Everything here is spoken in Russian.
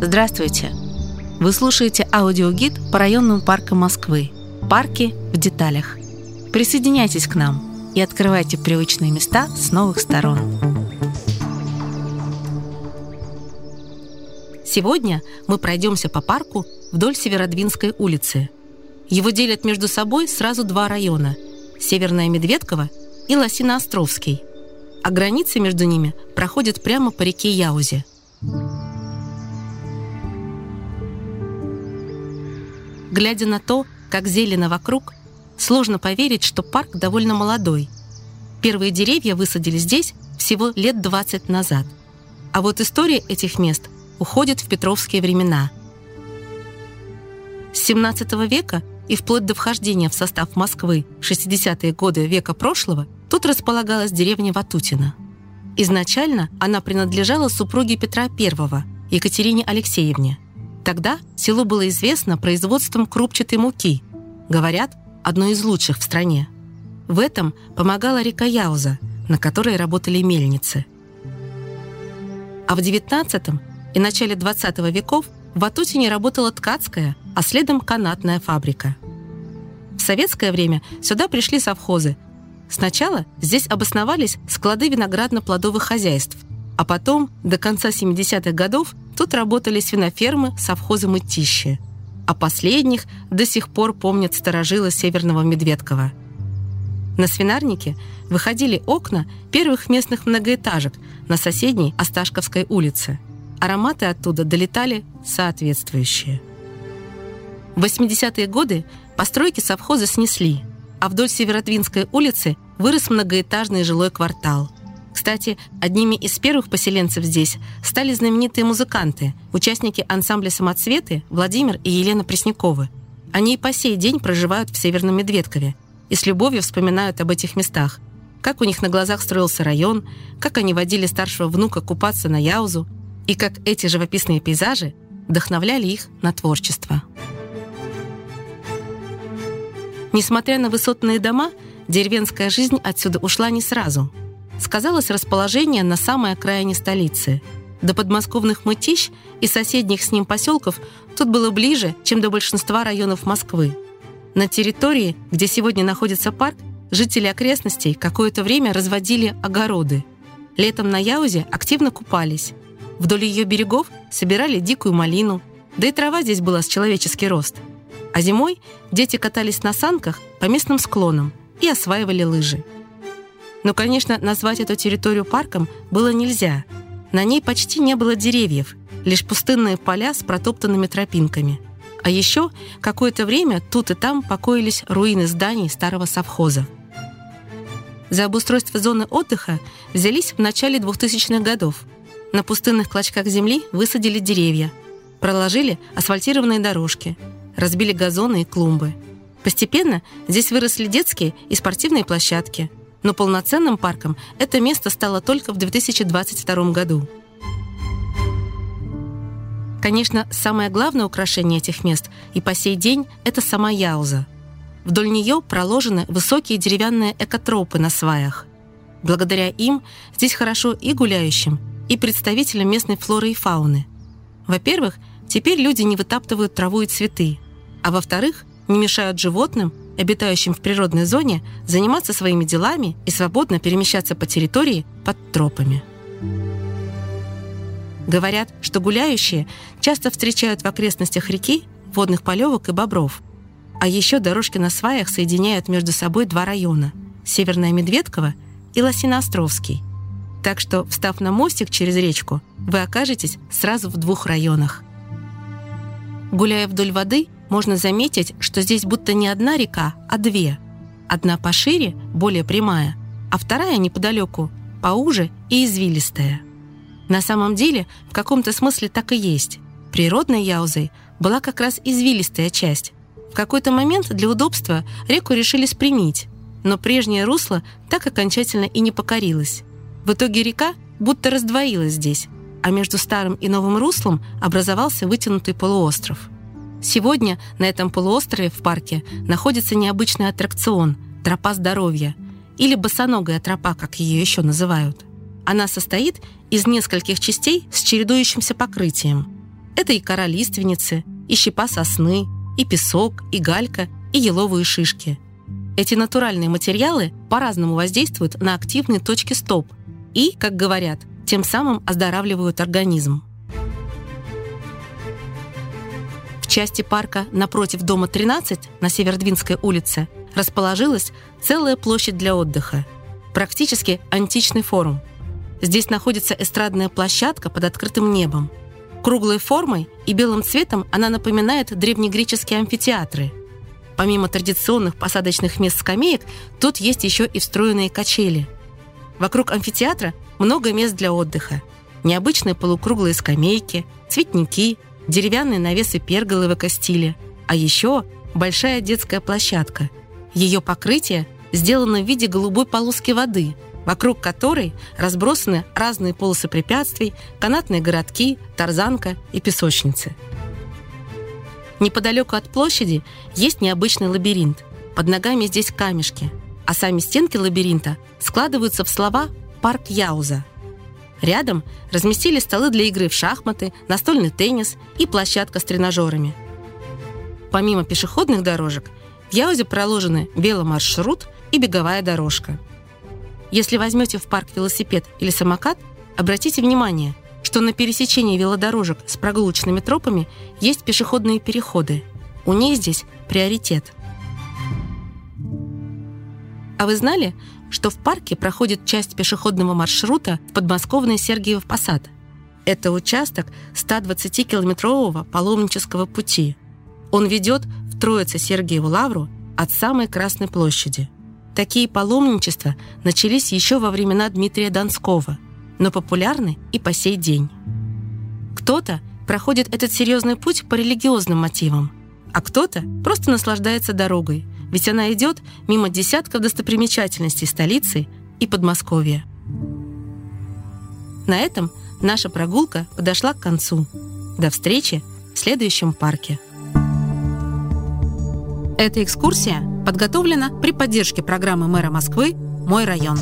Здравствуйте! Вы слушаете аудиогид по районным паркам Москвы. Парки в деталях. Присоединяйтесь к нам и открывайте привычные места с новых сторон. Сегодня мы пройдемся по парку вдоль Северодвинской улицы. Его делят между собой сразу два района – Северная Медведково и Лосино-Островский, а границы между ними проходят прямо по реке Яузе. Глядя на то, как зелено вокруг, сложно поверить, что парк довольно молодой. Первые деревья высадили здесь всего лет 20 назад. А вот история этих мест уходит в петровские времена. С 17 века и вплоть до вхождения в состав Москвы в 60-е годы века прошлого тут располагалась деревня Ватутина. Изначально она принадлежала супруге Петра I, Екатерине Алексеевне – Тогда село было известно производством крупчатой муки, говорят, одной из лучших в стране. В этом помогала река Яуза, на которой работали мельницы. А в XIX и начале XX веков в Ватутине работала ткацкая, а следом канатная фабрика. В советское время сюда пришли совхозы. Сначала здесь обосновались склады виноградно-плодовых хозяйств, а потом, до конца 70-х годов, тут работали свинофермы, совхозы Мытищи. А последних до сих пор помнят сторожилы Северного Медведкова. На свинарнике выходили окна первых местных многоэтажек на соседней Осташковской улице. Ароматы оттуда долетали соответствующие. В 80-е годы постройки совхоза снесли, а вдоль Северодвинской улицы вырос многоэтажный жилой квартал – кстати, одними из первых поселенцев здесь стали знаменитые музыканты, участники ансамбля «Самоцветы» Владимир и Елена Пресняковы. Они и по сей день проживают в Северном Медведкове и с любовью вспоминают об этих местах. Как у них на глазах строился район, как они водили старшего внука купаться на Яузу, и как эти живописные пейзажи вдохновляли их на творчество. Несмотря на высотные дома, деревенская жизнь отсюда ушла не сразу – сказалось расположение на самой окраине столицы. До подмосковных мытищ и соседних с ним поселков тут было ближе, чем до большинства районов Москвы. На территории, где сегодня находится парк, жители окрестностей какое-то время разводили огороды. Летом на Яузе активно купались. Вдоль ее берегов собирали дикую малину, да и трава здесь была с человеческий рост. А зимой дети катались на санках по местным склонам и осваивали лыжи. Но, конечно, назвать эту территорию парком было нельзя. На ней почти не было деревьев, лишь пустынные поля с протоптанными тропинками. А еще какое-то время тут и там покоились руины зданий старого совхоза. За обустройство зоны отдыха взялись в начале 2000-х годов. На пустынных клочках земли высадили деревья, проложили асфальтированные дорожки, разбили газоны и клумбы. Постепенно здесь выросли детские и спортивные площадки – но полноценным парком это место стало только в 2022 году. Конечно, самое главное украшение этих мест и по сей день – это сама Яуза. Вдоль нее проложены высокие деревянные экотропы на сваях. Благодаря им здесь хорошо и гуляющим, и представителям местной флоры и фауны. Во-первых, теперь люди не вытаптывают траву и цветы, а во-вторых, не мешают животным обитающим в природной зоне, заниматься своими делами и свободно перемещаться по территории под тропами. Говорят, что гуляющие часто встречают в окрестностях реки водных полевок и бобров. А еще дорожки на сваях соединяют между собой два района – Северная Медведково и Лосиноостровский. Так что, встав на мостик через речку, вы окажетесь сразу в двух районах. Гуляя вдоль воды – можно заметить, что здесь будто не одна река, а две. Одна пошире, более прямая, а вторая неподалеку, поуже и извилистая. На самом деле, в каком-то смысле так и есть. Природной Яузой была как раз извилистая часть. В какой-то момент для удобства реку решили спрямить, но прежнее русло так окончательно и не покорилось. В итоге река будто раздвоилась здесь, а между старым и новым руслом образовался вытянутый полуостров – Сегодня на этом полуострове в парке находится необычный аттракцион – тропа здоровья, или босоногая тропа, как ее еще называют. Она состоит из нескольких частей с чередующимся покрытием. Это и кора лиственницы, и щепа сосны, и песок, и галька, и еловые шишки. Эти натуральные материалы по-разному воздействуют на активные точки стоп и, как говорят, тем самым оздоравливают организм. В части парка напротив дома 13 на Севердвинской улице расположилась целая площадь для отдыха. Практически античный форум. Здесь находится эстрадная площадка под открытым небом. Круглой формой и белым цветом она напоминает древнегреческие амфитеатры. Помимо традиционных посадочных мест скамеек, тут есть еще и встроенные качели. Вокруг амфитеатра много мест для отдыха. Необычные полукруглые скамейки, цветники, деревянные навесы перголы в эко-стиле, а еще большая детская площадка. Ее покрытие сделано в виде голубой полоски воды, вокруг которой разбросаны разные полосы препятствий, канатные городки, тарзанка и песочницы. Неподалеку от площади есть необычный лабиринт. Под ногами здесь камешки, а сами стенки лабиринта складываются в слова «Парк Яуза», Рядом разместили столы для игры в шахматы, настольный теннис и площадка с тренажерами. Помимо пешеходных дорожек, в Яузе проложены веломаршрут и беговая дорожка. Если возьмете в парк велосипед или самокат, обратите внимание, что на пересечении велодорожек с прогулочными тропами есть пешеходные переходы. У них здесь приоритет. А вы знали, что в парке проходит часть пешеходного маршрута в подмосковный Сергиев Посад. Это участок 120-километрового паломнического пути. Он ведет в Троице-Сергиеву Лавру от самой Красной площади. Такие паломничества начались еще во времена Дмитрия Донского, но популярны и по сей день. Кто-то проходит этот серьезный путь по религиозным мотивам, а кто-то просто наслаждается дорогой – ведь она идет мимо десятков достопримечательностей столицы и Подмосковья. На этом наша прогулка подошла к концу. До встречи в следующем парке. Эта экскурсия подготовлена при поддержке программы мэра Москвы «Мой район».